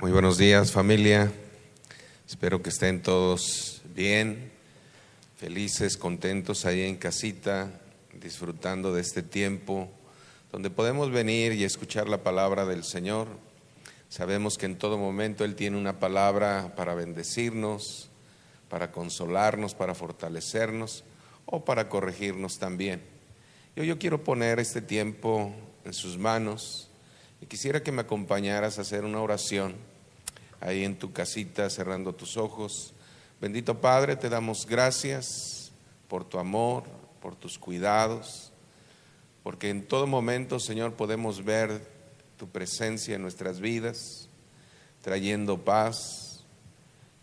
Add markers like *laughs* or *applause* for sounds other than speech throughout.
Muy buenos días familia. Espero que estén todos bien, felices, contentos ahí en casita, disfrutando de este tiempo donde podemos venir y escuchar la palabra del Señor. Sabemos que en todo momento Él tiene una palabra para bendecirnos, para consolarnos, para fortalecernos o para corregirnos también. Yo, yo quiero poner este tiempo en sus manos y quisiera que me acompañaras a hacer una oración ahí en tu casita, cerrando tus ojos. Bendito Padre, te damos gracias por tu amor, por tus cuidados, porque en todo momento, Señor, podemos ver tu presencia en nuestras vidas, trayendo paz,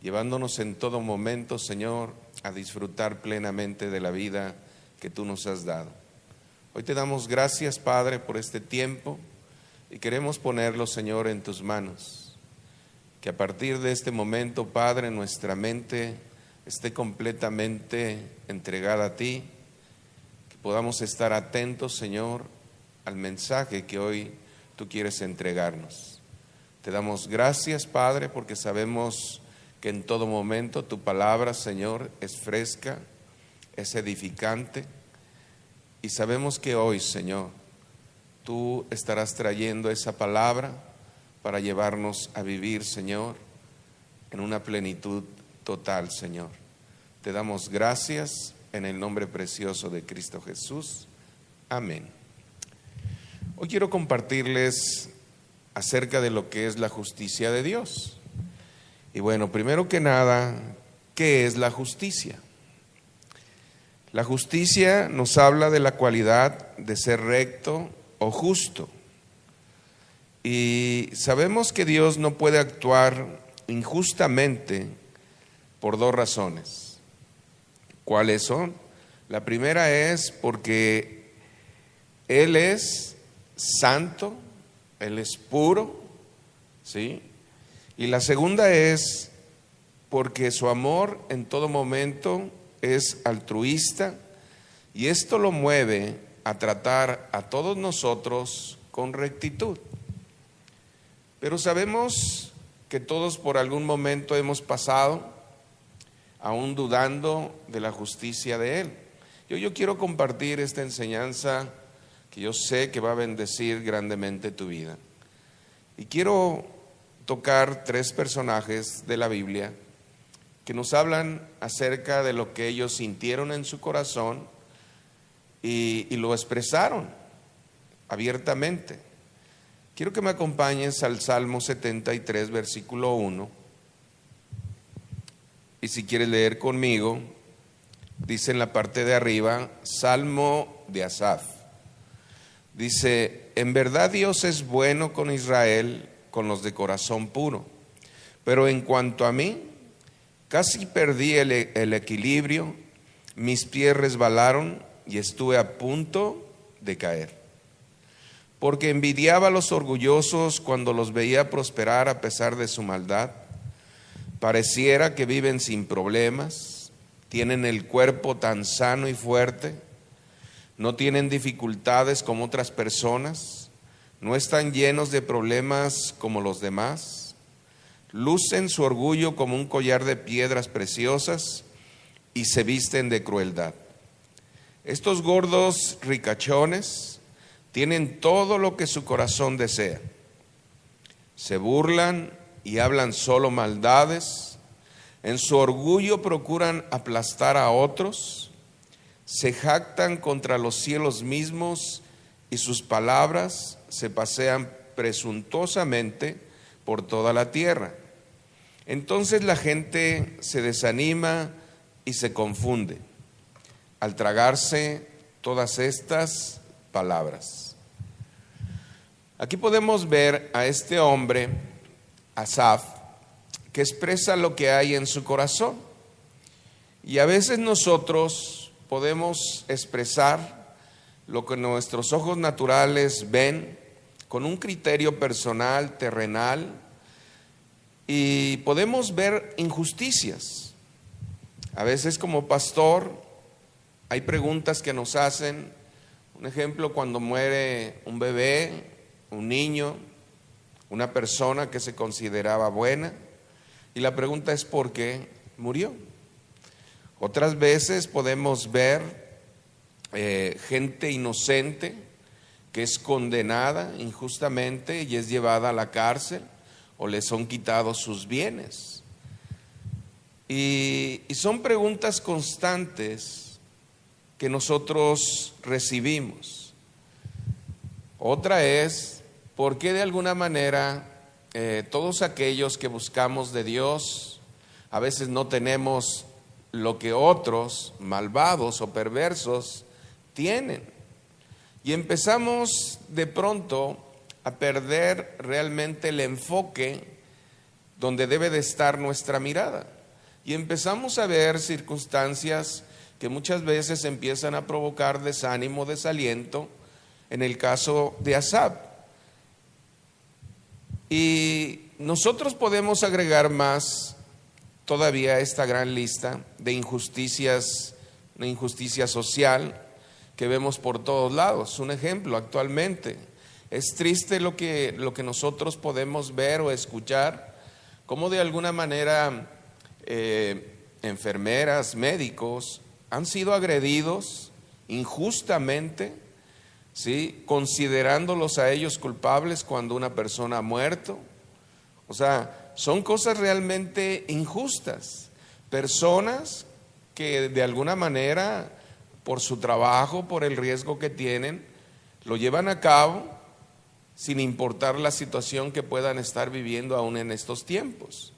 llevándonos en todo momento, Señor, a disfrutar plenamente de la vida que tú nos has dado. Hoy te damos gracias, Padre, por este tiempo y queremos ponerlo, Señor, en tus manos. Que a partir de este momento, Padre, nuestra mente esté completamente entregada a ti, que podamos estar atentos, Señor, al mensaje que hoy tú quieres entregarnos. Te damos gracias, Padre, porque sabemos que en todo momento tu palabra, Señor, es fresca, es edificante, y sabemos que hoy, Señor, tú estarás trayendo esa palabra para llevarnos a vivir, Señor, en una plenitud total, Señor. Te damos gracias en el nombre precioso de Cristo Jesús. Amén. Hoy quiero compartirles acerca de lo que es la justicia de Dios. Y bueno, primero que nada, ¿qué es la justicia? La justicia nos habla de la cualidad de ser recto, o justo. Y sabemos que Dios no puede actuar injustamente por dos razones. ¿Cuáles son? La primera es porque Él es santo, Él es puro, ¿sí? Y la segunda es porque su amor en todo momento es altruista y esto lo mueve a tratar a todos nosotros con rectitud. Pero sabemos que todos por algún momento hemos pasado aún dudando de la justicia de Él. Yo, yo quiero compartir esta enseñanza que yo sé que va a bendecir grandemente tu vida. Y quiero tocar tres personajes de la Biblia que nos hablan acerca de lo que ellos sintieron en su corazón y, lo expresaron abiertamente. Quiero que me acompañes al Salmo 73, versículo 1. Y si quieres leer conmigo, dice en la parte de arriba, Salmo de Asaf. Dice, en verdad Dios es bueno con Israel, con los de corazón puro. Pero en cuanto a mí, casi perdí el, el equilibrio, mis pies resbalaron y estuve a punto de caer. Porque envidiaba a los orgullosos cuando los veía prosperar a pesar de su maldad. Pareciera que viven sin problemas, tienen el cuerpo tan sano y fuerte, no tienen dificultades como otras personas, no están llenos de problemas como los demás, lucen su orgullo como un collar de piedras preciosas y se visten de crueldad. Estos gordos ricachones tienen todo lo que su corazón desea. Se burlan y hablan solo maldades. En su orgullo procuran aplastar a otros. Se jactan contra los cielos mismos y sus palabras se pasean presuntuosamente por toda la tierra. Entonces la gente se desanima y se confunde al tragarse todas estas palabras. Aquí podemos ver a este hombre, Asaf, que expresa lo que hay en su corazón. Y a veces nosotros podemos expresar lo que nuestros ojos naturales ven con un criterio personal, terrenal, y podemos ver injusticias. A veces como pastor hay preguntas que nos hacen, un ejemplo, cuando muere un bebé, un niño, una persona que se consideraba buena, y la pregunta es por qué murió. Otras veces podemos ver eh, gente inocente que es condenada injustamente y es llevada a la cárcel o le son quitados sus bienes. Y, y son preguntas constantes que nosotros recibimos. Otra es, ¿por qué de alguna manera eh, todos aquellos que buscamos de Dios, a veces no tenemos lo que otros malvados o perversos tienen. Y empezamos de pronto a perder realmente el enfoque donde debe de estar nuestra mirada. Y empezamos a ver circunstancias que muchas veces empiezan a provocar desánimo, desaliento, en el caso de Asab. Y nosotros podemos agregar más todavía a esta gran lista de injusticias, una injusticia social que vemos por todos lados. Un ejemplo actualmente. Es triste lo que, lo que nosotros podemos ver o escuchar, como de alguna manera eh, enfermeras, médicos han sido agredidos injustamente ¿sí? considerándolos a ellos culpables cuando una persona ha muerto. O sea, son cosas realmente injustas. Personas que de alguna manera, por su trabajo, por el riesgo que tienen, lo llevan a cabo sin importar la situación que puedan estar viviendo aún en estos tiempos.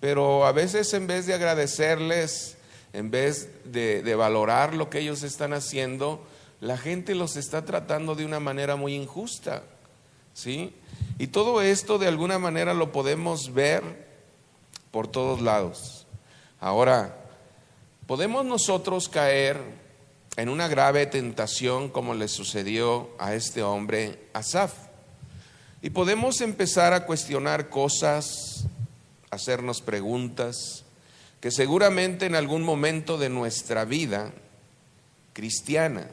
Pero a veces en vez de agradecerles, en vez de, valorar lo que ellos están haciendo, la gente los está tratando de una manera muy injusta. ¿Sí? Y todo esto de alguna manera lo podemos ver por todos lados. Ahora, podemos nosotros caer en una grave tentación como le sucedió a este hombre Asaf. Y podemos empezar a cuestionar cosas, hacernos preguntas, que seguramente en algún momento de nuestra vida cristiana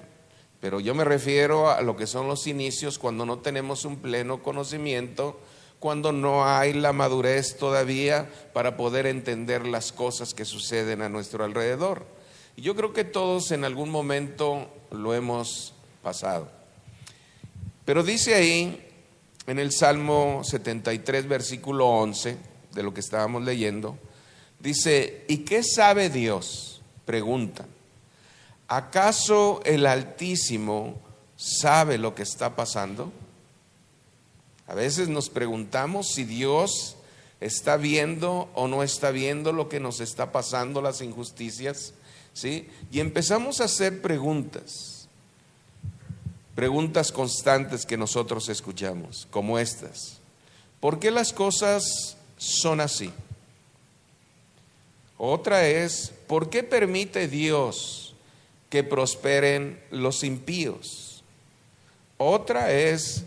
pero yo me refiero a lo que son los inicios cuando no tenemos un pleno conocimiento, cuando no hay la madurez todavía para poder entender las cosas que suceden a nuestro alrededor. Y yo creo que todos en algún momento lo hemos pasado. Pero dice ahí en el Salmo 73, versículo 11, de lo que estábamos leyendo, dice, ¿y qué sabe Dios? Pregunta. ¿acaso el Altísimo sabe lo que está pasando? A veces nos preguntamos si Dios está viendo o no está viendo lo que nos está pasando, las injusticias, ¿sí? Y empezamos a hacer preguntas, preguntas constantes que nosotros escuchamos, como estas. ¿Por qué las cosas son así? Otra es, ¿por qué permite Dios que prosperen los impíos. Otra es,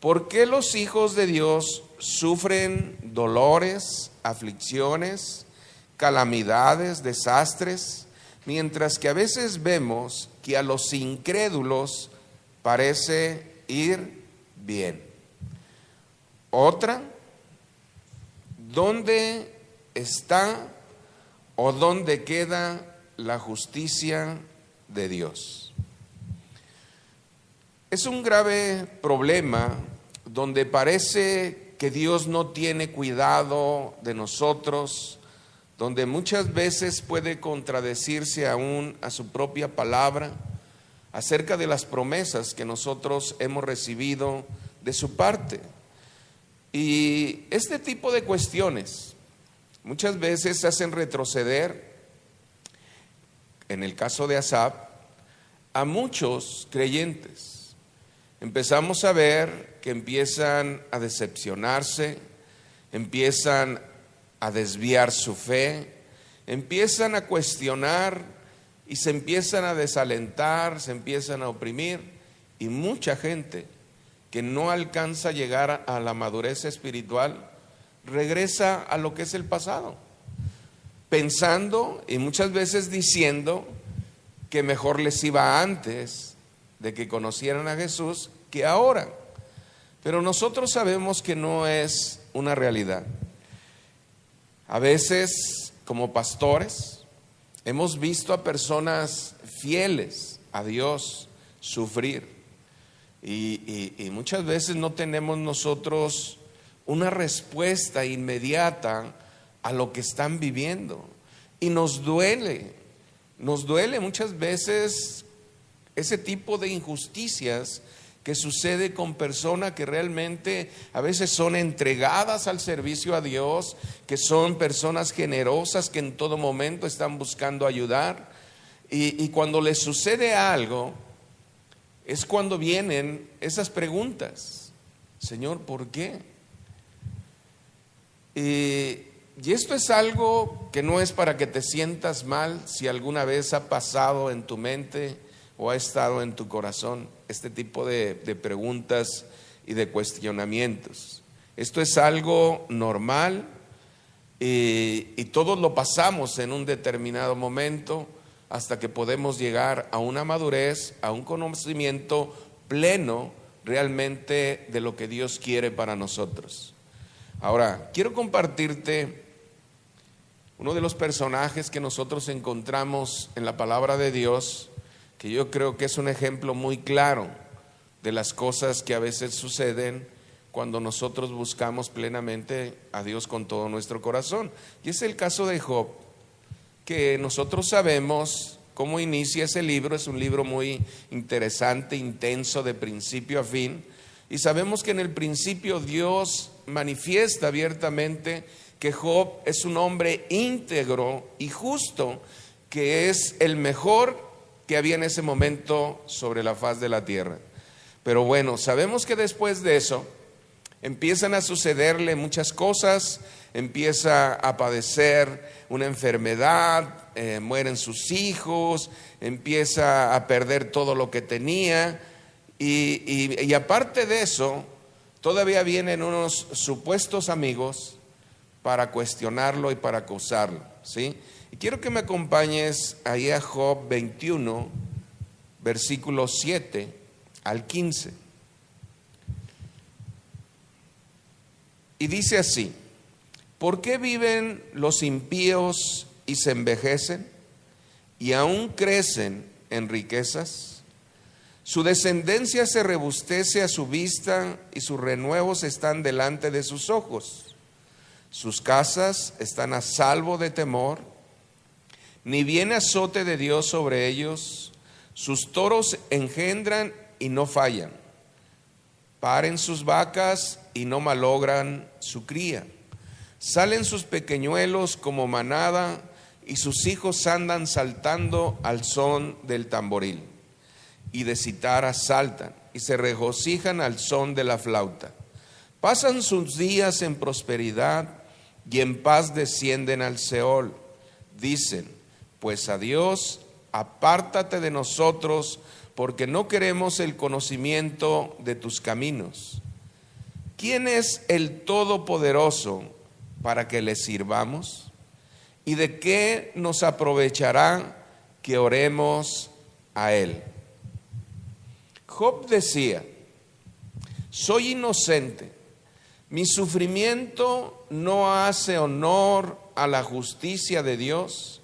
¿por qué los hijos de Dios sufren dolores, aflicciones, calamidades, desastres, mientras que a veces vemos que a los incrédulos parece ir bien? Otra, ¿dónde está o dónde queda la justicia de Dios. Es un grave problema donde parece que Dios no tiene cuidado de nosotros, donde muchas veces puede contradecirse aún a su propia palabra acerca de las promesas que nosotros hemos recibido de su parte. Y este tipo de cuestiones muchas veces hacen retroceder en el caso de Asab, a muchos creyentes. Empezamos a ver que empiezan a decepcionarse, empiezan a desviar su fe, empiezan a cuestionar y se empiezan a desalentar, se empiezan a oprimir y mucha gente que no alcanza a llegar a la madurez espiritual regresa a lo que es el pasado pensando y muchas veces diciendo que mejor les iba antes de que conocieran a Jesús que ahora. Pero nosotros sabemos que no es una realidad. A veces, como pastores, hemos visto a personas fieles a Dios sufrir. Y, muchas veces no tenemos nosotros una respuesta inmediata a lo que están viviendo. Y nos duele, nos duele muchas veces ese tipo de injusticias que sucede con personas que realmente a veces son entregadas al servicio a Dios, que son personas generosas que en todo momento están buscando ayudar. Y, y cuando les sucede algo, es cuando vienen esas preguntas. Señor, ¿por qué? Y, y esto es algo que no es para que te sientas mal si alguna vez ha pasado en tu mente o ha estado en tu corazón este tipo de, preguntas y de cuestionamientos. Esto es algo normal y, y todos lo pasamos en un determinado momento hasta que podemos llegar a una madurez, a un conocimiento pleno realmente de lo que Dios quiere para nosotros. Ahora, quiero compartirte uno de los personajes que nosotros encontramos en la palabra de Dios, que yo creo que es un ejemplo muy claro de las cosas que a veces suceden cuando nosotros buscamos plenamente a Dios con todo nuestro corazón. Y es el caso de Job, que nosotros sabemos cómo inicia ese libro, es un libro muy interesante, intenso, de principio a fin, y sabemos que en el principio Dios manifiesta abiertamente que Job es un hombre íntegro y justo, que es el mejor que había en ese momento sobre la faz de la tierra. Pero bueno, sabemos que después de eso empiezan a sucederle muchas cosas, empieza a padecer una enfermedad, eh, mueren sus hijos, empieza a perder todo lo que tenía y, y aparte de eso, todavía vienen unos supuestos amigos para cuestionarlo y para acusarlo. ¿sí? Y quiero que me acompañes ahí a Job 21, versículo 7 al 15. Y dice así, ¿por qué viven los impíos y se envejecen y aún crecen en riquezas? Su descendencia se rebustece a su vista y sus renuevos están delante de sus ojos. Sus casas están a salvo de temor, ni viene azote de Dios sobre ellos. Sus toros engendran y no fallan. Paren sus vacas y no malogran su cría. Salen sus pequeñuelos como manada y sus hijos andan saltando al son del tamboril. Y de citara saltan y se regocijan al son de la flauta. Pasan sus días en prosperidad y en paz descienden al Seol. Dicen, pues a Dios, apártate de nosotros, porque no queremos el conocimiento de tus caminos. ¿Quién es el Todopoderoso para que le sirvamos? ¿Y de qué nos aprovechará que oremos a Él? Job decía, soy inocente. Mi sufrimiento no hace honor a la justicia de Dios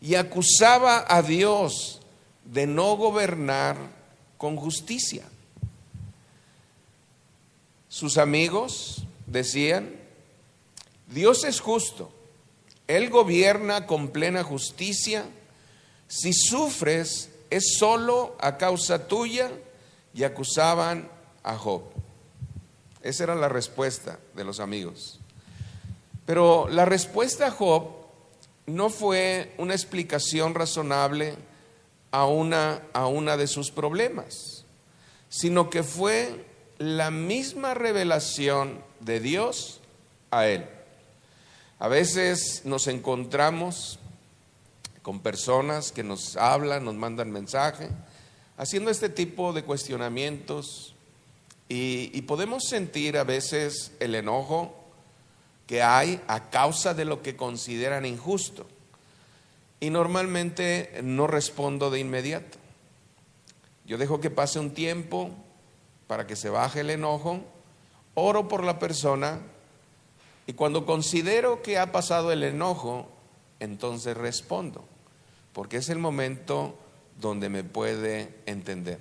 y acusaba a Dios de no gobernar con justicia. Sus amigos decían, Dios es justo, Él gobierna con plena justicia, si sufres es solo a causa tuya y acusaban a Job. Esa era la respuesta de los amigos. Pero la respuesta a Job no fue una explicación razonable a una, a una de sus problemas, sino que fue la misma revelación de Dios a él. A veces nos encontramos con personas que nos hablan, nos mandan mensaje, haciendo este tipo de cuestionamientos y, podemos sentir a veces el enojo que hay a causa de lo que consideran injusto. Y normalmente no respondo de inmediato. Yo dejo que pase un tiempo para que se baje el enojo oro por la persona y cuando considero que ha pasado el enojo, entonces respondo, porque es el momento donde me puede entender.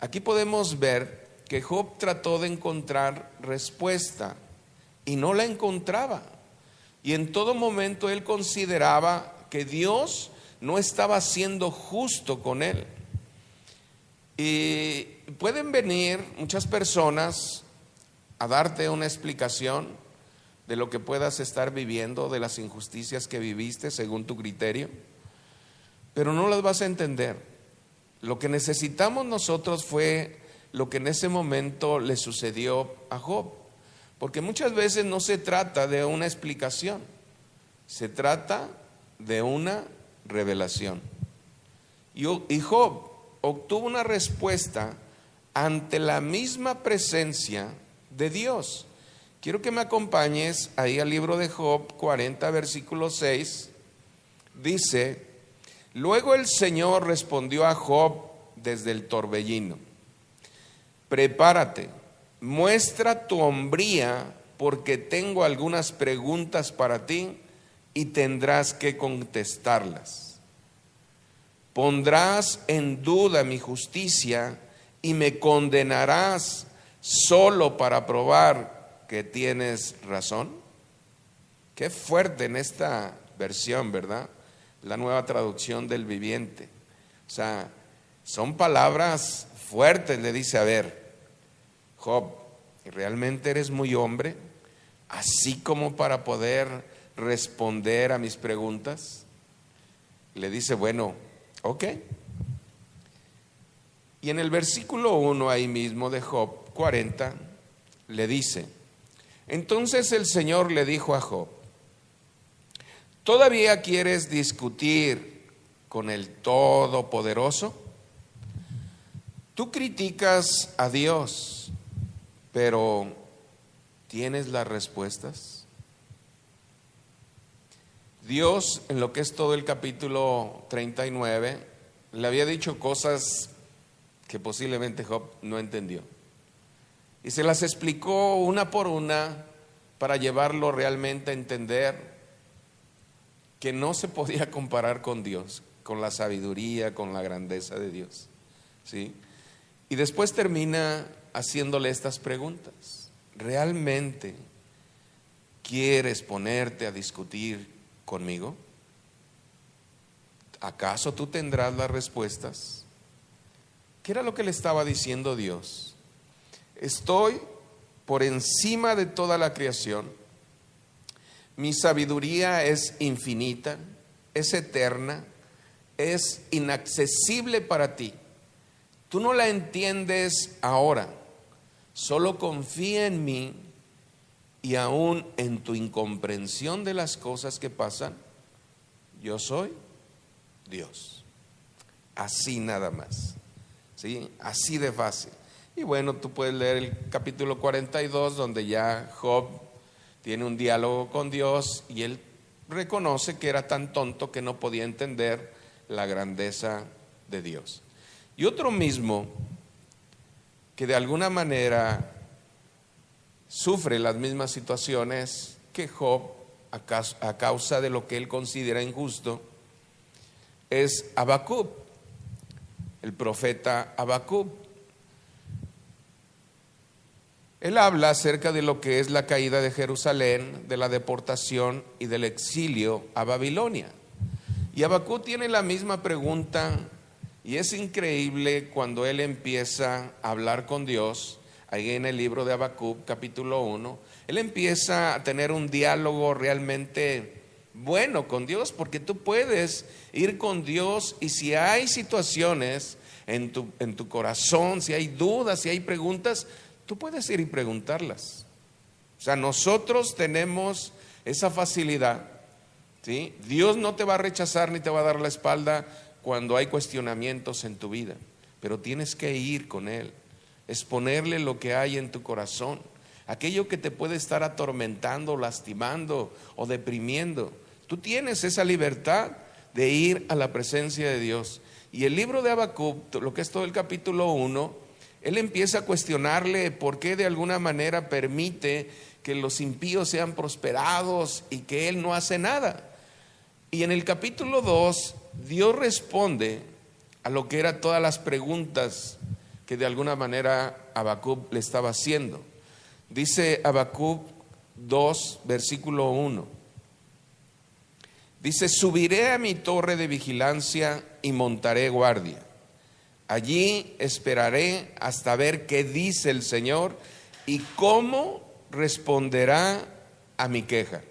Aquí podemos ver que Job trató de encontrar respuesta y no la encontraba. Y en todo momento él consideraba que Dios no estaba siendo justo con él. Y pueden venir muchas personas a darte una explicación de lo que puedas estar viviendo, de las injusticias que viviste según tu criterio, pero no las vas a entender. Lo que necesitamos nosotros fue lo que en ese momento le sucedió a Job, porque muchas veces no se trata de una explicación, se trata de una revelación. Y Job obtuvo una respuesta ante la misma presencia de Dios. Quiero que me acompañes ahí al libro de Job 40, versículo 6. Dice, luego el Señor respondió a Job desde el torbellino, prepárate, muestra tu hombría porque tengo algunas preguntas para ti y tendrás que contestarlas. Pondrás en duda mi justicia y me condenarás solo para probar que tienes razón. Qué fuerte en esta versión, ¿verdad? La nueva traducción del viviente. O sea, son palabras fuertes, le dice, a ver, Job, ¿realmente eres muy hombre? Así como para poder responder a mis preguntas. Le dice, bueno, ok. Y en el versículo 1 ahí mismo de Job 40, le dice, entonces el Señor le dijo a Job, ¿todavía quieres discutir con el Todopoderoso? Tú criticas a Dios, pero ¿tienes las respuestas? Dios, en lo que es todo el capítulo 39, le había dicho cosas que posiblemente Job no entendió. Y se las explicó una por una para llevarlo realmente a entender que no se podía *laughs* comparar con Dios, con la sabiduría, con la grandeza de Dios. ¿Sí? Y después termina haciéndole estas preguntas. ¿Realmente quieres ponerte a discutir conmigo? ¿Acaso tú tendrás las respuestas? ¿Qué era lo que le estaba diciendo Dios? Estoy por encima de toda la creación. Mi sabiduría es infinita, es eterna, es inaccesible para ti. Tú no la entiendes ahora. Solo confía en mí y aún en tu incomprensión de las cosas que pasan, yo soy Dios. Así nada más. ¿Sí? Así de fácil. Y bueno, tú puedes leer el capítulo 42 donde ya Job tiene un diálogo con Dios y él reconoce que era tan tonto que no podía entender la grandeza de Dios. Y otro mismo que de alguna manera sufre las mismas situaciones que Job a causa de lo que él considera injusto es Abacub, el profeta Abacub. Él habla acerca de lo que es la caída de Jerusalén, de la deportación y del exilio a Babilonia. Y Abacú tiene la misma pregunta y es increíble cuando él empieza a hablar con Dios, ahí en el libro de Abacú, capítulo 1, él empieza a tener un diálogo realmente bueno con Dios, porque tú puedes ir con Dios y si hay situaciones en tu, en tu corazón, si hay dudas, si hay preguntas, tú puedes ir y preguntarlas. O sea, nosotros tenemos esa facilidad. ¿sí? Dios no te va a rechazar ni te va a dar la espalda cuando hay cuestionamientos en tu vida, pero tienes que ir con Él, exponerle lo que hay en tu corazón, aquello que te puede estar atormentando, lastimando o deprimiendo. Tú tienes esa libertad de ir a la presencia de Dios. Y el libro de Habacuc, lo que es todo el capítulo 1, él empieza a cuestionarle por qué de alguna manera permite que los impíos sean prosperados y que él no hace nada. Y en el capítulo 2, Dios responde a lo que eran todas las preguntas que de alguna manera Habacuc le estaba haciendo. Dice Habacuc 2, versículo 1. Dice, subiré a mi torre de vigilancia y montaré guardia. Allí esperaré hasta ver qué dice el Señor y cómo responderá a mi queja.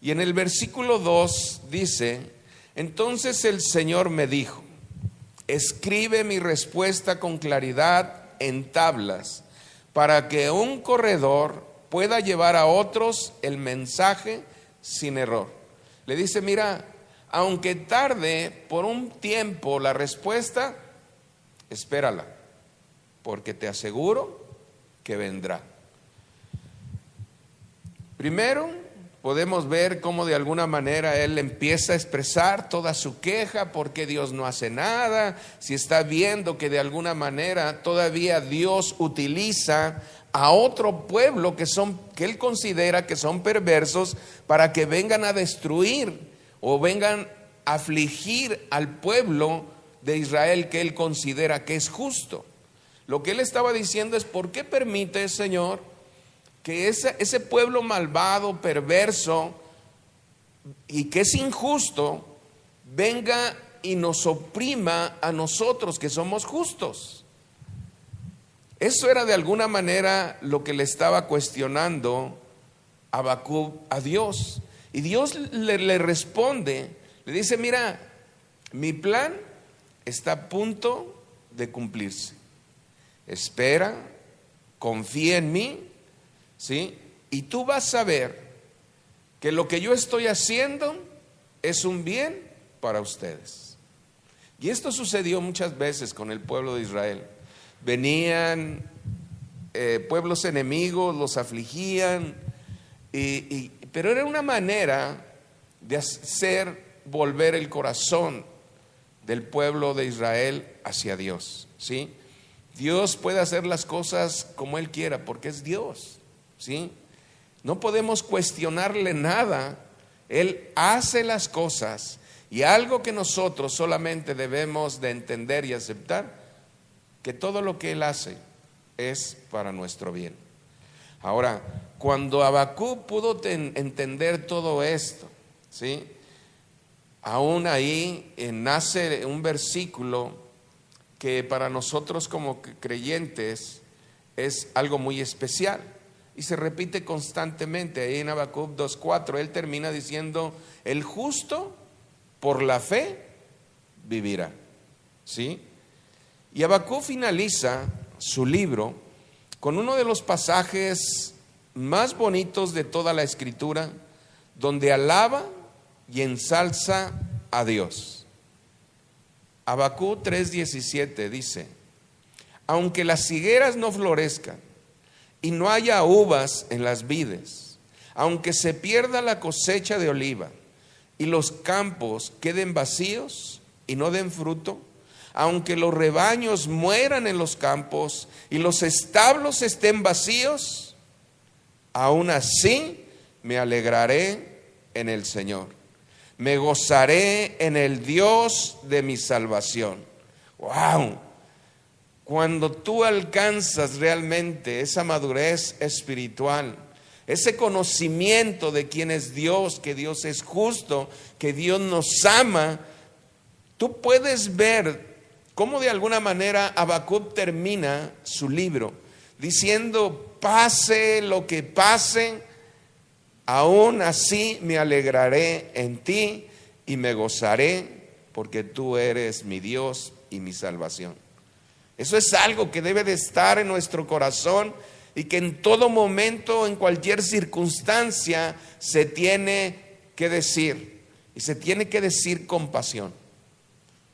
Y en el versículo 2 dice, entonces el Señor me dijo, escribe mi respuesta con claridad en tablas, para que un corredor pueda llevar a otros el mensaje sin error. Le dice, mira, aunque tarde por un tiempo la respuesta, espérala, porque te aseguro que vendrá. Primero, podemos ver cómo de alguna manera él empieza a expresar toda su queja, porque Dios no hace nada, si está viendo que de alguna manera todavía Dios utiliza a otro pueblo que son que él considera que son perversos para que vengan a destruir o vengan a afligir al pueblo de Israel que él considera que es justo. Lo que él estaba diciendo es, ¿por qué permite, Señor, que ese, ese pueblo malvado, perverso y que es injusto, venga y nos oprima a nosotros que somos justos. Eso era de alguna manera lo que le estaba cuestionando a Dios. Y Dios le, le, responde, le dice, mira, mi plan está a punto de cumplirse. Espera, confía en mí ¿sí? Y tú vas a ver que lo que yo estoy haciendo es un bien para ustedes. Y esto sucedió muchas veces con el pueblo de Israel. Venían eh, pueblos enemigos, los afligían, pero era una manera de hacer volver el corazón del pueblo de Israel hacia Dios. ¿sí? Dios puede hacer las cosas como Él quiera, porque es Dios. ¿sí? No podemos cuestionarle nada. Él hace las cosas y algo que nosotros solamente debemos de entender y aceptar, que todo lo que Él hace es para nuestro bien. Ahora, cuando Abacú pudo entender todo esto, ¿sí? Aún ahí eh, nace un versículo que para nosotros como creyentes es algo muy especial y se repite constantemente. Ahí en Habacuc 2.4 él termina diciendo, el justo por la fe vivirá. ¿Sí? Y Habacuc finaliza su libro con uno de los pasajes más bonitos de toda la escritura, donde alaba y ensalza a Dios. Habacuc 3:17 dice, aunque las higueras no florezcan, y no haya uvas en las vides, aunque se pierda la cosecha de oliva y los campos queden vacíos y no den fruto, aunque los rebaños mueran en los campos y los establos estén vacíos, aún así me alegraré en el Señor. Me gozaré en el Dios de mi salvación. ¡Wow! Cuando tú alcanzas realmente esa madurez espiritual, ese conocimiento de quién es Dios, que Dios es justo, que Dios nos ama, tú puedes ver cómo de alguna manera Habacuc termina su libro diciendo, pase lo que pase, aún así me alegraré en ti y me gozaré porque tú eres mi Dios y mi salvación. Eso es algo que debe de estar en nuestro corazón y que en todo momento, en cualquier circunstancia, se tiene que decir. Y se tiene que decir con pasión,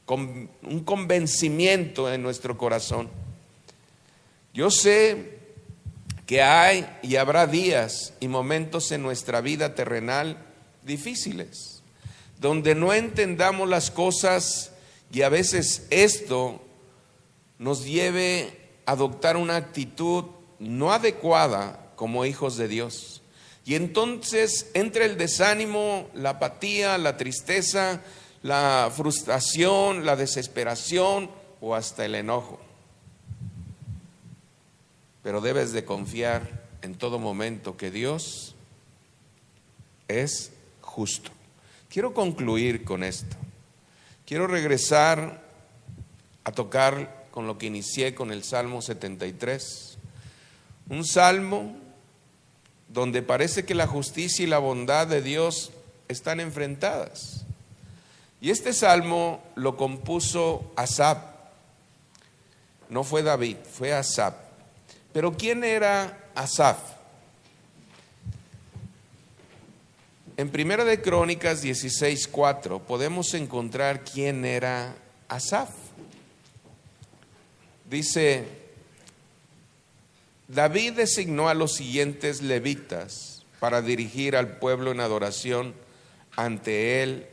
con un convencimiento en nuestro corazón. Yo sé que hay y habrá días y momentos en nuestra vida terrenal difíciles, donde no entendamos las cosas y a veces esto nos lleve adoptar una actitud no adecuada como hijos de Dios. Y entonces entra el desánimo, la apatía, la tristeza, la frustración, la desesperación o hasta el enojo. Pero debes de confiar en todo momento que Dios es justo. Quiero concluir con esto. Quiero regresar a tocar con lo que inicié con el Salmo 73. Un salmo donde parece que la justicia y la bondad de Dios están enfrentadas. Y este salmo lo compuso Asab. No fue David, fue Asab. Pero ¿quién era Asaf? En Primera de Crónicas 16:4 podemos encontrar quién era Asaf. Dice, David designó a los siguientes levitas para dirigir al pueblo en adoración ante él,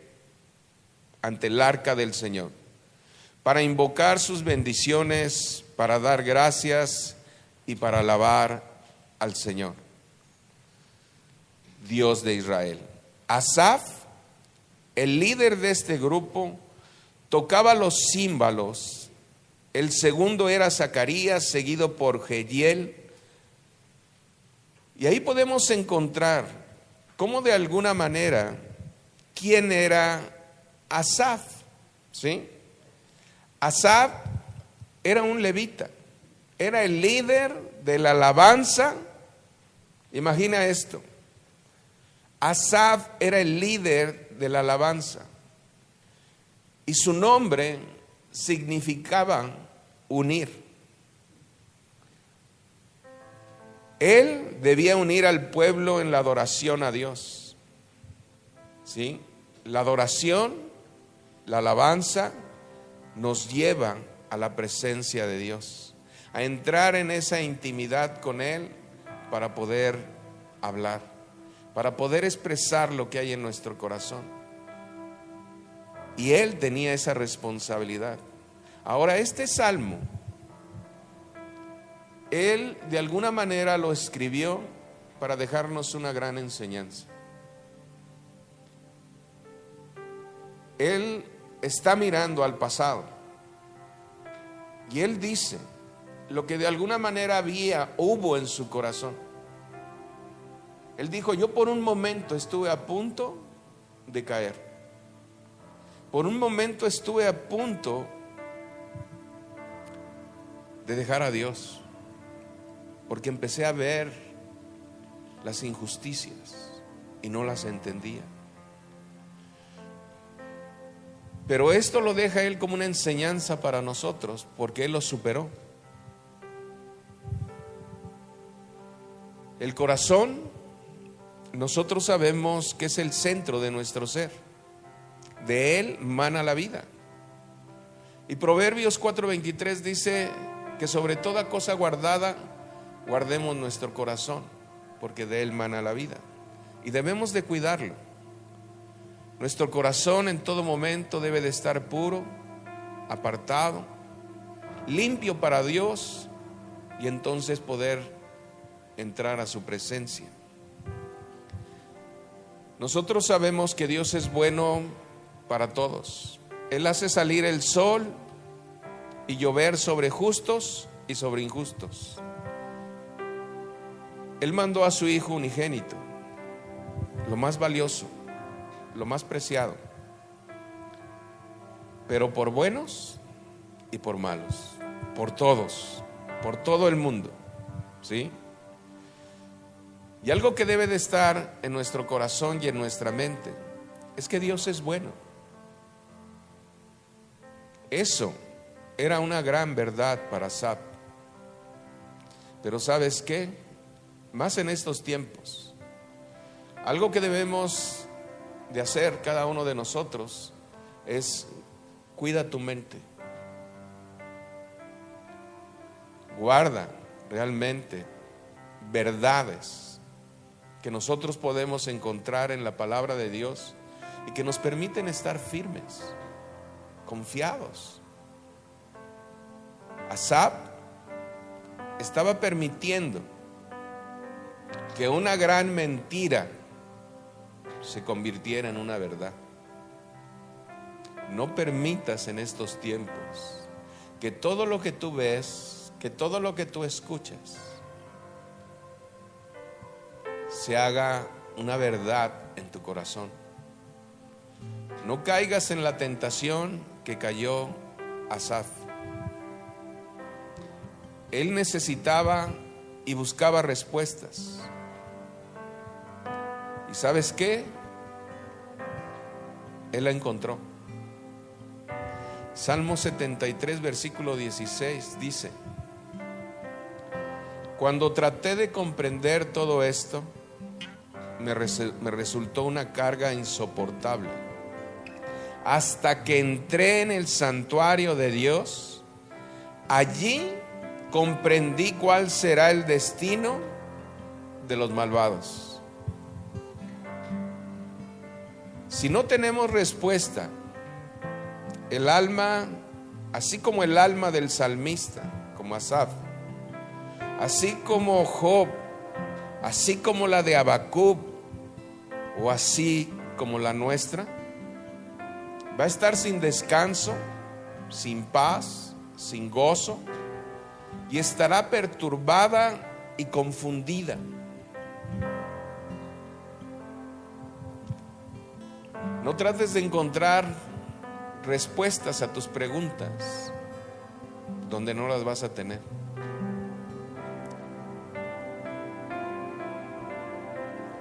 ante el arca del Señor, para invocar sus bendiciones, para dar gracias y para alabar al Señor, Dios de Israel. Asaf, el líder de este grupo, tocaba los címbalos. El segundo era Zacarías, seguido por Jehiel. Y ahí podemos encontrar cómo de alguna manera quién era Asaf. ¿Sí? Asaf era un levita, era el líder de la alabanza. Imagina esto. Asaf era el líder de la alabanza y su nombre significaba unir. Él debía unir al pueblo en la adoración a Dios. ¿Sí? La adoración, la alabanza nos lleva a la presencia de Dios, a entrar en esa intimidad con Él para poder hablar para poder expresar lo que hay en nuestro corazón. Y él tenía esa responsabilidad. Ahora, este salmo, él de alguna manera lo escribió para dejarnos una gran enseñanza. Él está mirando al pasado y él dice lo que de alguna manera había, hubo en su corazón. Él dijo, yo por un momento estuve a punto de caer. Por un momento estuve a punto de dejar a Dios. Porque empecé a ver las injusticias y no las entendía. Pero esto lo deja Él como una enseñanza para nosotros, porque Él lo superó. El corazón nosotros sabemos que es el centro de nuestro ser. De él mana la vida. Y Proverbios 4:23 dice que sobre toda cosa guardada guardemos nuestro corazón, porque de él mana la vida. Y debemos de cuidarlo. Nuestro corazón en todo momento debe de estar puro, apartado, limpio para Dios y entonces poder entrar a su presencia. Nosotros sabemos que Dios es bueno para todos. Él hace salir el sol y llover sobre justos y sobre injustos. Él mandó a su Hijo unigénito, lo más valioso, lo más preciado, pero por buenos y por malos, por todos, por todo el mundo, ¿sí? Y algo que debe de estar en nuestro corazón y en nuestra mente es que Dios es bueno. Eso era una gran verdad para Sab. Pero ¿sabes qué? Más en estos tiempos. Algo que debemos de hacer cada uno de nosotros es cuida tu mente. Guarda realmente verdades que nosotros podemos encontrar en la palabra de Dios y que nos permiten estar firmes, confiados. Asab estaba permitiendo que una gran mentira se convirtiera en una verdad. No permitas en estos tiempos que todo lo que tú ves, que todo lo que tú escuchas, se haga una verdad en tu corazón. No caigas en la tentación que cayó Asaf. Él necesitaba y buscaba respuestas. ¿Y sabes qué? Él la encontró. Salmo 73, versículo 16 dice, cuando traté de comprender todo esto, me, resultó una carga insoportable. Hasta que entré en el santuario de Dios, allí comprendí cuál será el destino de los malvados. Si no tenemos respuesta, el alma, así como el alma del salmista, como Asaf, así como Job, así como la de Abacub, o así como la nuestra, va a estar sin descanso, sin paz, sin gozo, y estará perturbada y confundida. No trates de encontrar respuestas a tus preguntas donde no las vas a tener.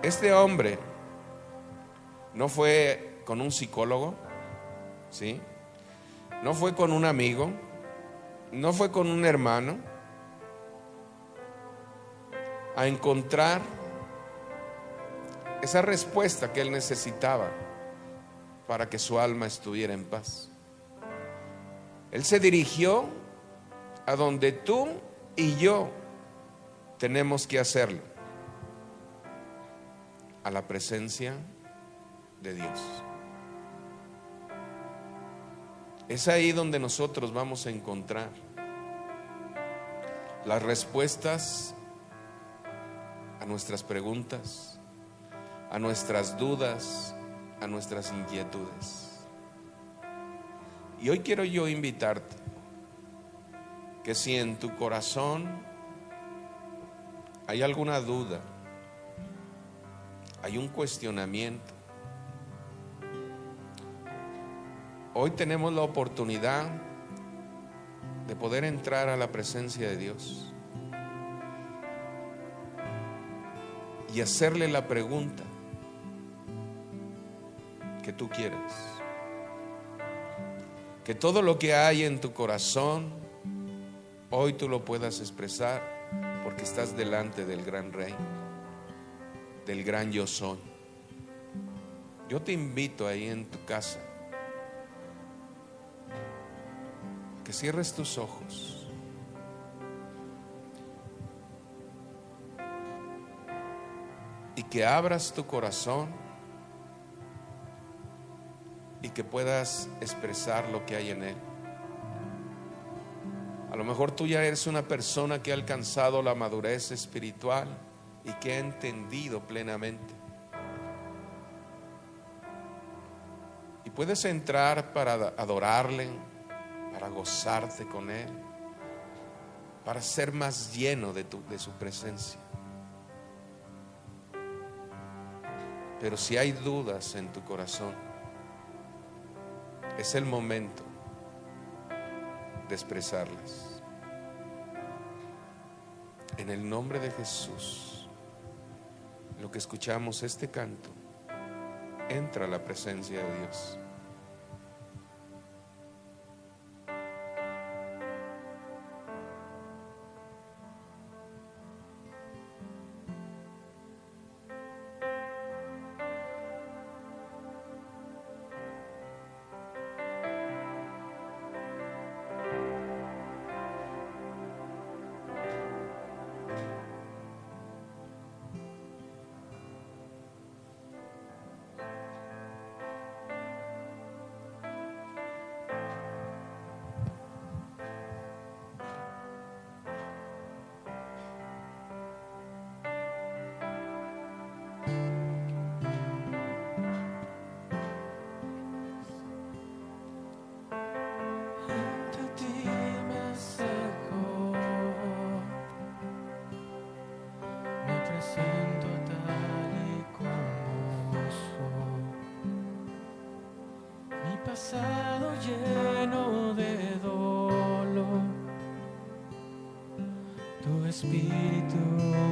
Este hombre no fue con un psicólogo, ¿sí? No fue con un amigo, no fue con un hermano a encontrar esa respuesta que él necesitaba para que su alma estuviera en paz. Él se dirigió a donde tú y yo tenemos que hacerlo, a la presencia de Dios. Es ahí donde nosotros vamos a encontrar las respuestas a nuestras preguntas, a nuestras dudas, a nuestras inquietudes. Y hoy quiero yo invitarte que si en tu corazón hay alguna duda, hay un cuestionamiento, hoy tenemos la oportunidad de poder entrar a la presencia de Dios y hacerle la pregunta, que tú quieres. Que todo lo que hay en tu corazón, hoy tú lo puedas expresar porque estás delante del gran rey, del gran yo soy. Yo te invito ahí en tu casa que cierres tus ojos. Y que abras tu corazón y que puedas expresar lo que hay en Él. A lo mejor tú ya eres una persona que ha alcanzado la madurez espiritual y que ha entendido plenamente. Y puedes entrar para adorarle, para gozarte con Él, para ser más lleno de, de su presencia. Pero si hay dudas en tu corazón, es el momento de expresarlas. En el nombre de Jesús, lo que escuchamos este canto, entra a la presencia de Dios. pasado lleno de dolor, tu espíritu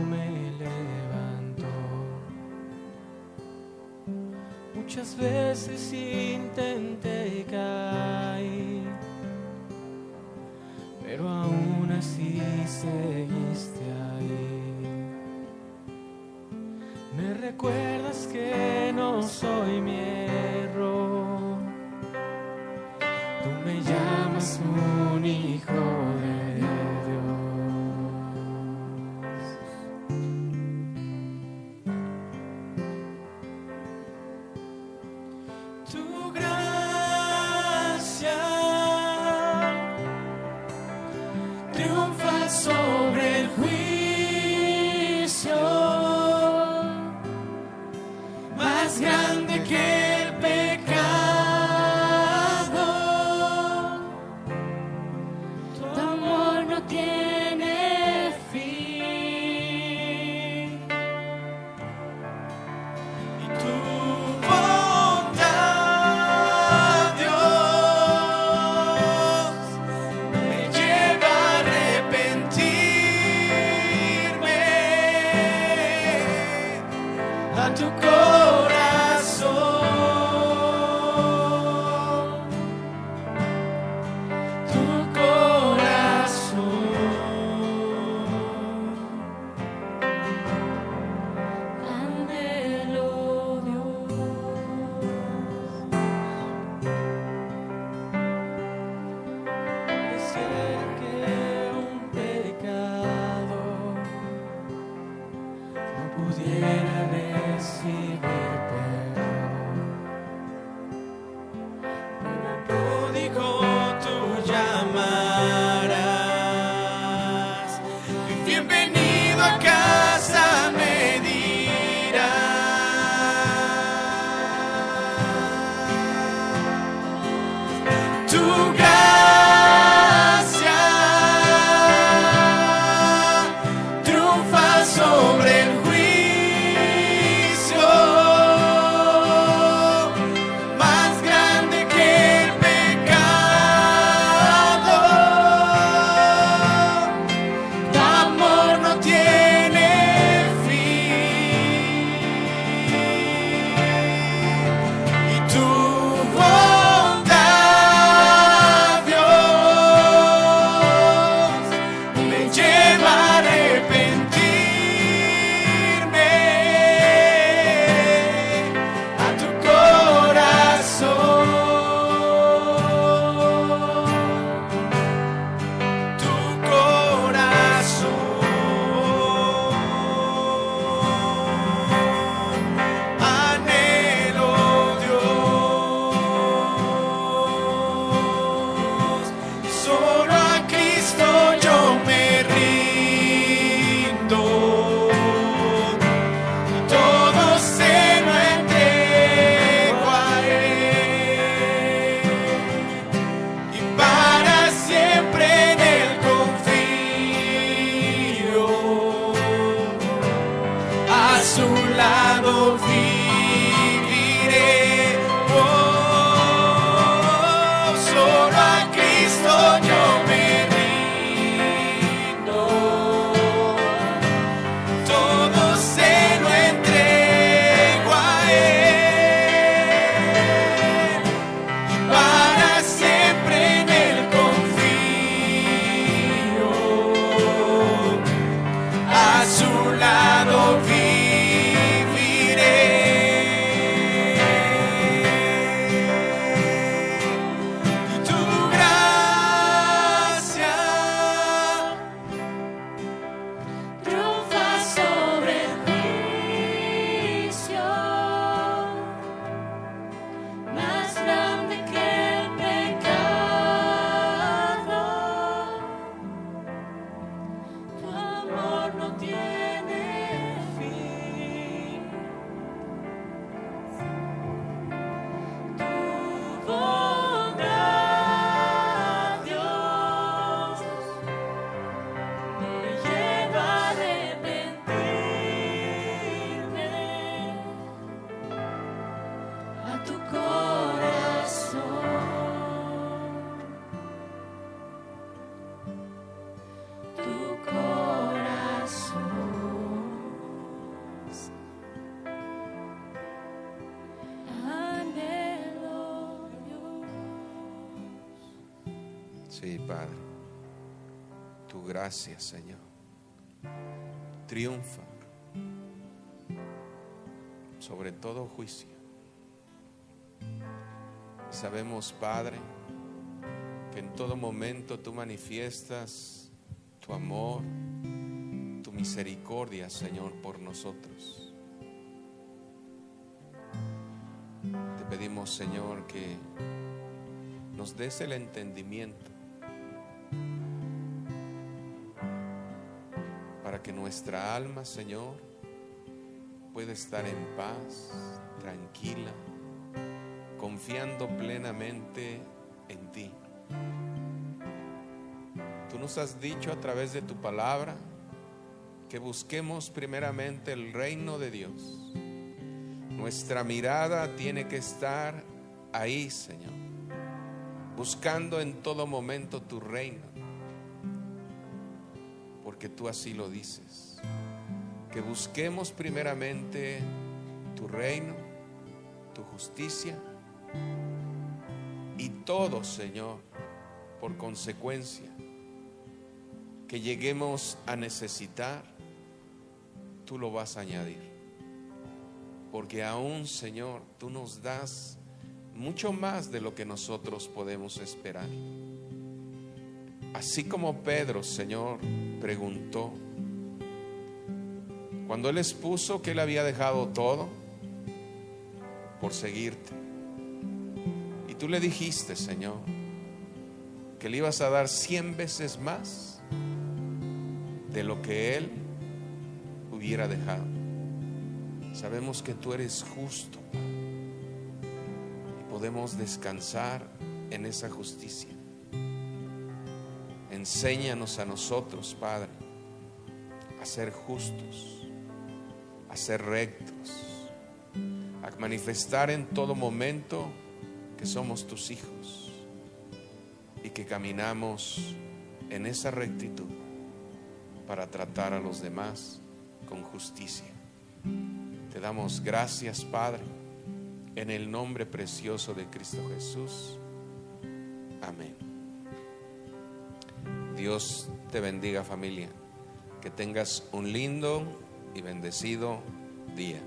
me levantó. Muchas veces intenté caer, pero aún así seguiste ahí. Me recuerdo Tu gracia, Señor, triunfa sobre todo juicio. Sabemos, Padre, que en todo momento tú manifiestas tu amor, tu misericordia, Señor, por nosotros. Te pedimos, Señor, que nos des el entendimiento nuestra alma, Señor, pueda estar en paz, tranquila, confiando plenamente en ti. Tú nos has dicho a través de tu palabra que busquemos primeramente el reino de Dios. Nuestra mirada tiene que estar ahí, Señor, buscando en todo momento tu reino, porque tú así lo dices, que busquemos primeramente tu reino, tu justicia y todo, Señor, por consecuencia, que lleguemos a necesitar, tú lo vas a añadir. Porque aún, Señor, tú nos das mucho más de lo que nosotros podemos esperar. Así como Pedro, Señor, preguntó, cuando él expuso que él había dejado todo por seguirte, y tú le dijiste, Señor, que le ibas a dar cien veces más de lo que él hubiera dejado. Sabemos que tú eres justo y podemos descansar en esa justicia. Enséñanos a nosotros, Padre, a ser justos, a ser rectos, a manifestar en todo momento que somos tus hijos y que caminamos en esa rectitud para tratar a los demás con justicia. Te damos gracias, Padre, en el nombre precioso de Cristo Jesús. Amén. Dios te bendiga familia. Que tengas un lindo y bendecido día.